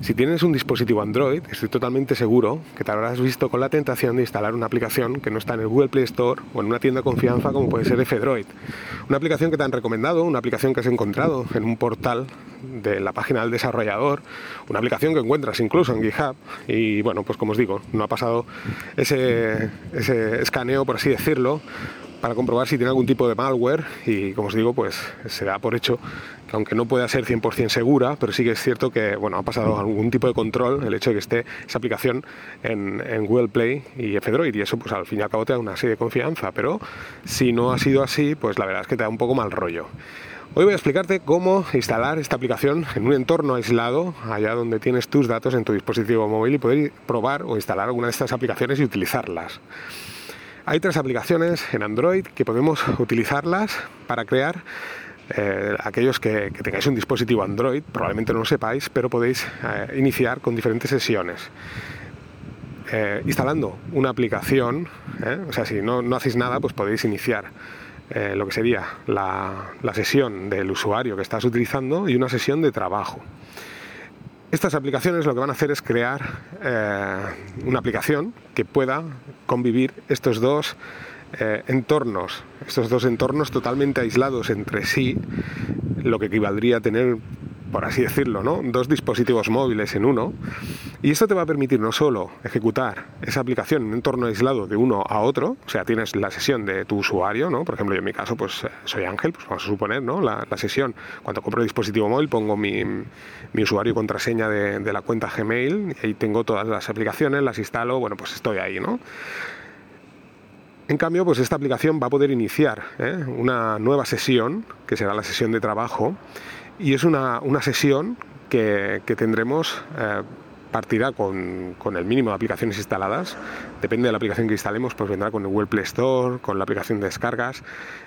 Si tienes un dispositivo Android, estoy totalmente seguro que te habrás visto con la tentación de instalar una aplicación que no está en el Google Play Store o en una tienda de confianza como puede ser F-Droid. Una aplicación que te han recomendado, una aplicación que has encontrado en un portal de la página del desarrollador, una aplicación que encuentras incluso en GitHub y bueno, pues como os digo, no ha pasado ese, ese escaneo, por así decirlo, para comprobar si tiene algún tipo de malware y como os digo pues se da por hecho que aunque no pueda ser 100% segura pero sí que es cierto que bueno ha pasado algún tipo de control el hecho de que esté esa aplicación en, Google Play y F-Droid y eso pues al fin y al cabo te da una serie de confianza pero si no ha sido así pues la verdad es que te da un poco mal rollo Hoy voy a explicarte cómo instalar esta aplicación en un entorno aislado, allá donde tienes tus datos en tu dispositivo móvil y poder probar o instalar alguna de estas aplicaciones y utilizarlas. Hay tres aplicaciones en Android que podemos utilizarlas para crear eh, aquellos que, tengáis un dispositivo Android, probablemente no lo sepáis, pero podéis eh, iniciar con diferentes sesiones. Eh, instalando una aplicación, o sea, si no, hacéis nada, pues podéis iniciar lo que sería la, la sesión del usuario que estás utilizando y una sesión de trabajo. Estas aplicaciones lo que van a hacer es crear eh, una aplicación que pueda convivir estos dos eh, entornos, estos dos entornos totalmente aislados entre sí, lo que equivaldría a tener por así decirlo, ¿no? dos dispositivos móviles en uno. Y esto te va a permitir no solo ejecutar esa aplicación en un entorno aislado de uno a otro, o sea, tienes la sesión de tu usuario, ¿no? por ejemplo, yo en mi caso pues eh, soy Ángel, pues vamos a suponer, ¿no? la, sesión, cuando compro el dispositivo móvil pongo mi, usuario y contraseña de, la cuenta Gmail y ahí tengo todas las aplicaciones, las instalo, bueno, pues estoy ahí, ¿no? En cambio, pues esta aplicación va a poder iniciar ¿eh? una nueva sesión, que será la sesión de trabajo, y es una, sesión que, tendremos eh, partirá con, el mínimo de aplicaciones instaladas. Depende de la aplicación que instalemos, pues vendrá con el Google Play Store, con la aplicación de descargas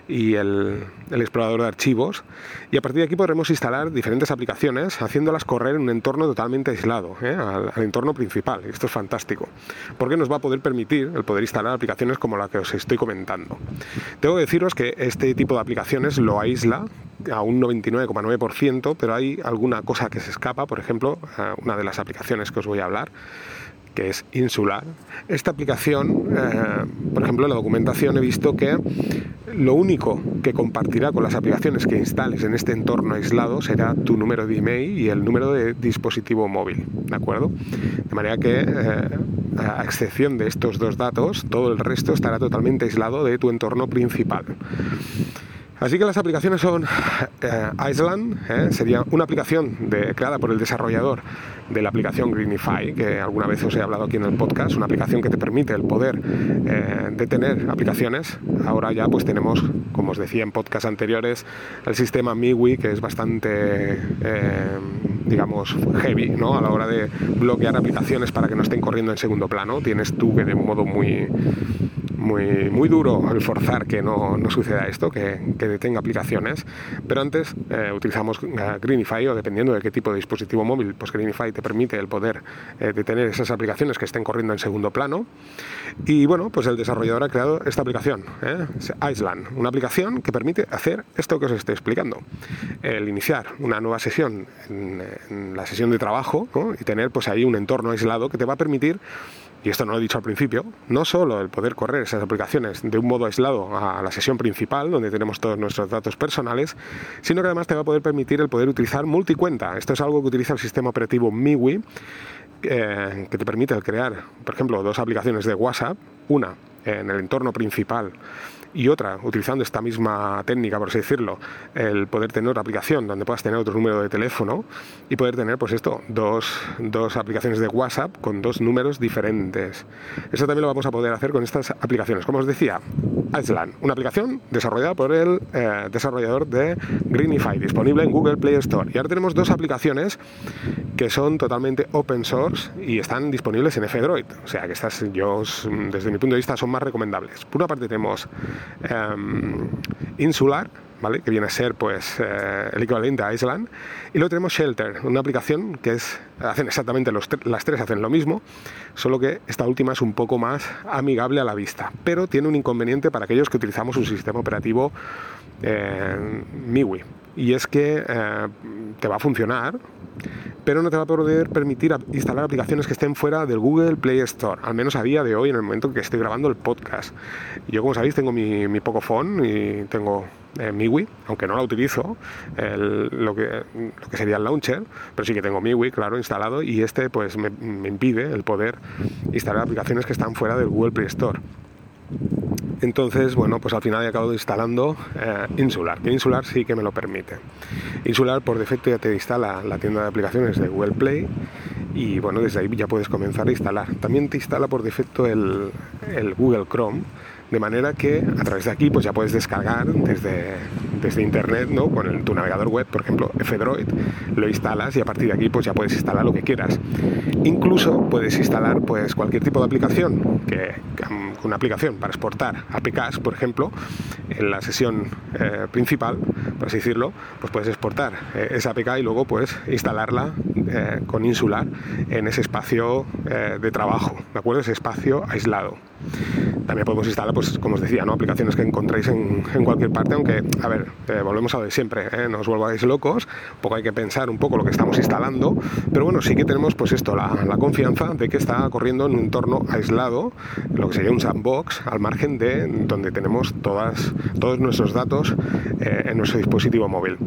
y el, explorador de archivos. Y a partir de aquí podremos instalar diferentes aplicaciones haciéndolas correr en un entorno totalmente aislado, ¿eh? al, al, entorno principal. Esto es fantástico, porque nos va a poder permitir el poder instalar aplicaciones como la que os estoy comentando. Tengo que deciros que este tipo de aplicaciones lo aísla a un 99,9%, pero hay alguna cosa que se escapa, por ejemplo, una de las aplicaciones que os voy a hablar, que es Insular. Esta aplicación, eh, por ejemplo, en la documentación he visto que lo único que compartirá con las aplicaciones que instales en este entorno aislado será tu número de email y el número de dispositivo móvil, ¿de acuerdo? De manera que, eh, a excepción de estos dos datos, todo el resto estará totalmente aislado de tu entorno principal. Así que las aplicaciones son eh, Island, eh, sería una aplicación creada por el desarrollador de la aplicación Greenify, que alguna vez os he hablado aquí en el podcast, una aplicación que te permite el poder eh, de tener aplicaciones. Ahora ya pues tenemos, como os decía en podcasts anteriores, el sistema MIWI, que es bastante digamos, heavy, ¿no? A la hora de bloquear aplicaciones para que no estén corriendo en segundo plano. Tienes tú que de un modo muy, muy, muy duro el forzar que no, no suceda esto, que, que, detenga aplicaciones. Pero antes eh, utilizamos eh, Greenify o dependiendo de qué tipo de dispositivo móvil, pues Greenify te permite el poder eh, detener esas aplicaciones que estén corriendo en segundo plano. Y bueno, pues el desarrollador ha creado esta aplicación, Island, una aplicación que permite hacer esto que os estoy explicando. El iniciar una nueva sesión en, la sesión de trabajo y tener pues ahí un entorno aislado que te va a permitir y esto no lo he dicho al principio, no solo el poder correr esas aplicaciones de un modo aislado a la sesión principal, donde tenemos todos nuestros datos personales, sino que además te va a poder permitir el poder utilizar multicuenta. Esto es algo que utiliza el sistema operativo MIUI, eh, que te permite crear, por ejemplo, dos aplicaciones de WhatsApp, una en el entorno principal y otra, utilizando esta misma técnica, por así decirlo, el poder tener otra aplicación donde puedas tener otro número de teléfono y poder tener, pues esto, dos, dos aplicaciones de WhatsApp con dos números diferentes. Eso también lo vamos a poder hacer con estas aplicaciones. Como os decía, Island, una aplicación desarrollada por el eh, desarrollador de Greenify, disponible en Google Play Store. Y ahora tenemos dos aplicaciones que son totalmente open source y están disponibles en F-Droid. O sea que estas, yo, desde mi punto de vista, son más recomendables. Por una parte tenemos Em, insular, ¿vale? que viene a ser pues, eh, el equivalente a Island. Y luego tenemos Shelter, una aplicación que es, hacen exactamente los las tres, hacen lo mismo, solo que esta última es un poco más amigable a la vista, pero tiene un inconveniente para aquellos que utilizamos un sistema operativo MIUI. Y es que te va a funcionar, pero no te va a poder permitir instalar aplicaciones que estén fuera del Google Play Store, al menos a día de hoy, en el momento en que estoy grabando el podcast. Yo, como sabéis, tengo mi, mi Pocophone y tengo eh, MIUI, aunque no la utilizo, lo, que, lo que sería el launcher, pero sí que tengo MIUI, claro, instalado y este pues me, me impide el poder instalar aplicaciones que están fuera del Google Play Store. Entonces, bueno, pues al final he acabado instalando eh, Insular, que Insular sí que me lo permite. Insular por defecto ya te instala la tienda de aplicaciones de Google Play y bueno, desde ahí ya puedes comenzar a instalar. También te instala por defecto el, Google Chrome de manera que a través de aquí pues ya puedes descargar desde, desde internet, ¿no? Con tu navegador web, por ejemplo, F-Droid, lo instalas y a partir de aquí pues ya puedes instalar lo que quieras. Incluso puedes instalar pues cualquier tipo de aplicación, que, una aplicación para exportar APKs, por ejemplo, en la sesión eh, principal, por así decirlo, pues puedes exportar eh, esa APK y luego pues instalarla eh, con Insular en ese espacio de trabajo, ¿de acuerdo? Ese espacio aislado. También podemos instalar, pues como os decía, ¿no? aplicaciones que encontréis en, cualquier parte, aunque, a ver, volvemos a lo de siempre, no os volváis locos, un poco hay que pensar un poco lo que estamos instalando, pero bueno, sí que tenemos pues esto, la, confianza de que está corriendo en un entorno aislado, lo que sería un sandbox, al margen de donde tenemos todas, todos nuestros datos eh, en nuestro dispositivo móvil.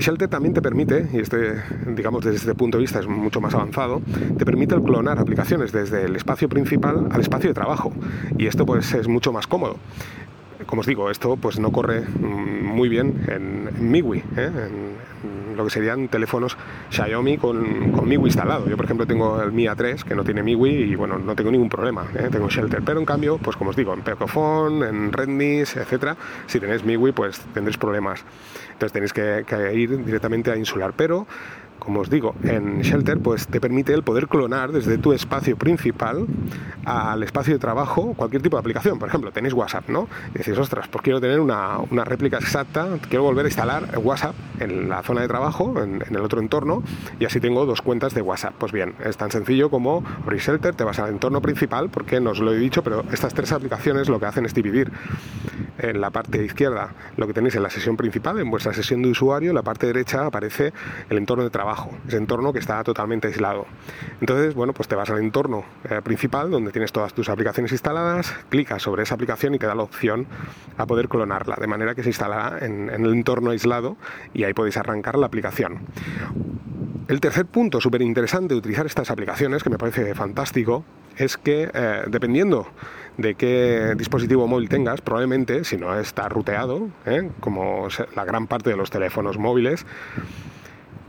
Shelter también te permite, y este, digamos, desde este punto de vista es mucho más avanzado, te permite el clonar aplicaciones desde el espacio principal al espacio de trabajo. Y esto pues es mucho más cómodo. Como os digo, esto pues no corre mm, muy bien en, MIUI, ¿eh? en, lo que serían teléfonos Xiaomi con, con, MIUI instalado. Yo por ejemplo tengo el Mi A3 que no tiene MIUI y bueno, no tengo ningún problema, ¿eh? tengo Shelter. Pero en cambio, pues como os digo, en Pocophone, en Rednis, etcétera, si tenéis MIUI pues tendréis problemas. Entonces tenéis que, que ir directamente a insular. Pero como os digo, en Shelter pues te permite el poder clonar desde tu espacio principal al espacio de trabajo cualquier tipo de aplicación. Por ejemplo, tenéis WhatsApp, ¿no? Y decís, ostras, pues quiero tener una, réplica exacta, quiero volver a instalar WhatsApp en la zona de trabajo, en, el otro entorno, y así tengo dos cuentas de WhatsApp. Pues bien, es tan sencillo como abrir Shelter, te vas al entorno principal, porque no os lo he dicho, pero estas tres aplicaciones lo que hacen es dividir en la parte izquierda lo que tenéis en la sesión principal, en vuestra sesión de usuario, en la parte derecha aparece el entorno de trabajo ese entorno que está totalmente aislado. Entonces, bueno, pues te vas al entorno eh, principal donde tienes todas tus aplicaciones instaladas, clicas sobre esa aplicación y te da la opción a poder clonarla, de manera que se instalará en, el entorno aislado y ahí podéis arrancar la aplicación. El tercer punto súper interesante de utilizar estas aplicaciones, que me parece fantástico, es que eh, dependiendo de qué dispositivo móvil tengas, probablemente, si no está ruteado, ¿eh? como la gran parte de los teléfonos móviles,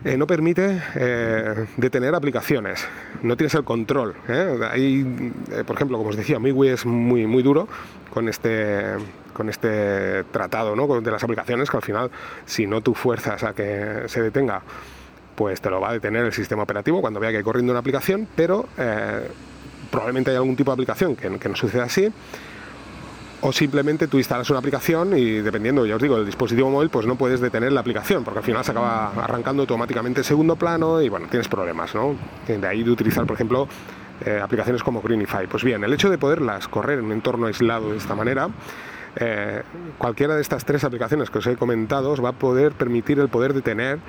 eh, no permite eh, detener aplicaciones, no tienes el control. ¿eh? Ahí, por ejemplo, como os decía, MIUI es muy, muy duro con este, con este tratado ¿no? de las aplicaciones, que al final, si no tú fuerzas a que se detenga, pues te lo va a detener el sistema operativo cuando vea que hay corriendo una aplicación, pero probablemente hay algún tipo de aplicación que, que no suceda así o simplemente tú instalas una aplicación y dependiendo, ya os digo, del dispositivo móvil, pues no puedes detener la aplicación, porque al final se acaba arrancando automáticamente el segundo plano y bueno, tienes problemas, ¿no? De ahí de utilizar, por ejemplo, eh, aplicaciones como Greenify. Pues bien, el hecho de poderlas correr en un entorno aislado de esta manera, eh, cualquiera de estas tres aplicaciones que os he comentado os va a poder permitir el poder detener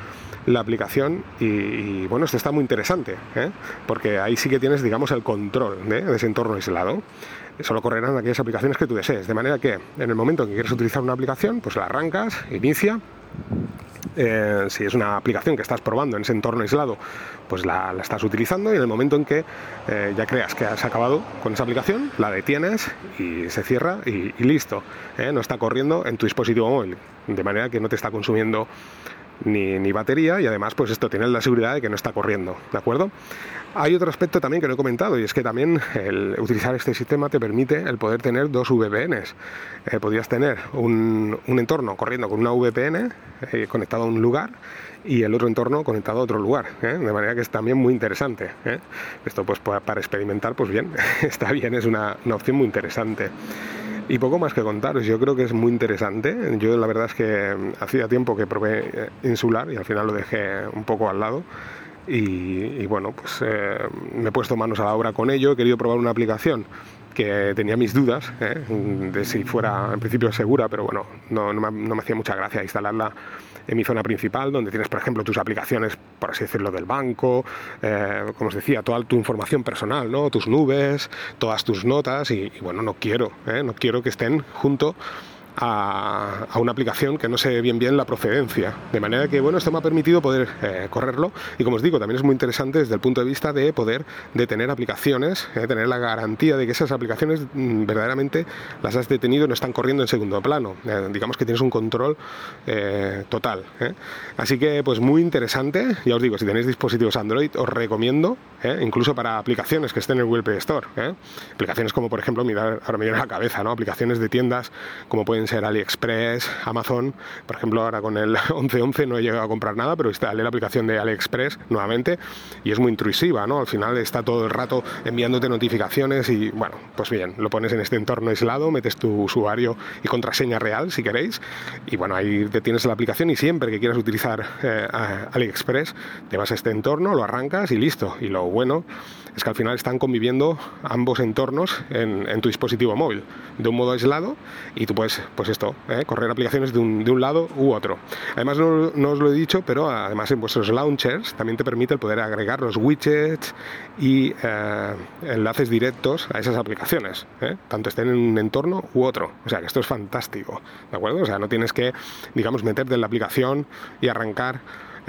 la aplicación y, bueno, esto está muy interesante, ¿eh? porque ahí sí que tienes, digamos, el control de ese entorno aislado solo correrán aquellas aplicaciones que tú desees. De manera que en el momento en que quieres utilizar una aplicación, pues la arrancas, inicia. Eh, si es una aplicación que estás probando en ese entorno aislado, pues la, estás utilizando y en el momento en que eh, ya creas que has acabado con esa aplicación, la detienes y se cierra y, listo. ¿eh? no está corriendo en tu dispositivo móvil, de manera que no te está consumiendo ni, ni, batería y además pues esto tiene la seguridad de que no está corriendo, ¿de acuerdo? Hay otro aspecto también que no he comentado y es que también el utilizar este sistema te permite el poder tener dos VPNs. Eh, podrías tener un, un, entorno corriendo con una VPN eh, conectado a un lugar y el otro entorno conectado a otro lugar, ¿eh? de manera que es también muy interesante. Esto pues para experimentar pues bien, está bien, es una, una opción muy interesante. Y poco más que contaros, yo creo que es muy interesante. Yo la verdad es que hacía tiempo que probé Insular y al final lo dejé un poco al lado. Y, bueno, pues eh, me he puesto manos a la obra con ello, he querido probar una aplicación que tenía mis dudas ¿eh? de si fuera en principio segura, pero bueno, no, me, hacía mucha gracia instalarla en mi zona principal, donde tienes, por ejemplo, tus aplicaciones, por así decirlo, del banco, eh, como os decía, toda tu información personal, ¿no? tus nubes, todas tus notas, y, y bueno, no quiero, ¿eh? no quiero que estén junto a, una aplicación que no sé bien bien la procedencia. De manera que, bueno, esto me ha permitido poder eh, correrlo y, como os digo, también es muy interesante desde el punto de vista de poder detener aplicaciones, eh, tener la garantía de que esas aplicaciones mm, verdaderamente las has detenido y no están corriendo en segundo plano. Eh, digamos que tienes un control total. Así que, pues muy interesante. Ya os digo, si tenéis dispositivos Android, os recomiendo, incluso para aplicaciones que estén en el Google Play Store. Aplicaciones como, por ejemplo, mirar, ahora me viene a la cabeza, ¿no? Aplicaciones de tiendas como pueden ser AliExpress, Amazon. Por ejemplo, ahora con el 1111 no he llegado a comprar nada, pero instalé la aplicación de AliExpress nuevamente y es muy intrusiva, ¿no? Al final está todo el rato enviándote notificaciones y, bueno, pues bien, lo pones en este entorno aislado, metes tu usuario y contraseña real si queréis y, bueno, ahí te tienes la aplicación y siempre que quieras utilizar eh, AliExpress te vas a este entorno, lo arrancas y listo. Y lo bueno es que al final están conviviendo ambos entornos en, en tu dispositivo móvil de un modo aislado y tú puedes pues esto, ¿eh? correr aplicaciones de un, de un, lado u otro. Además, no, os lo he dicho, pero además en vuestros launchers también te permite el poder agregar los widgets y eh, enlaces directos a esas aplicaciones, ¿eh? tanto estén en un entorno u otro. O sea que esto es fantástico, ¿de acuerdo? O sea, no tienes que, digamos, meterte en la aplicación y arrancar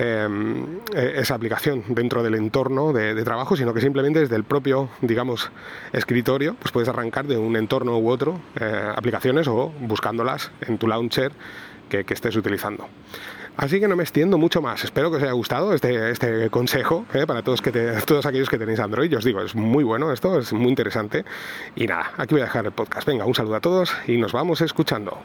Em, e, esa aplicación dentro del entorno de, trabajo, sino que simplemente desde el propio, digamos, escritorio, pues puedes arrancar de un entorno u otro eh, aplicaciones o buscándolas en tu launcher que, estés utilizando. Así que no me extiendo mucho más. Espero que os haya gustado este, este consejo eh, para todos, que todos aquellos que tenéis Android. Yo os digo, es muy bueno esto, es muy interesante. Y nada, aquí voy a dejar el podcast. Venga, un saludo a todos y nos vamos escuchando.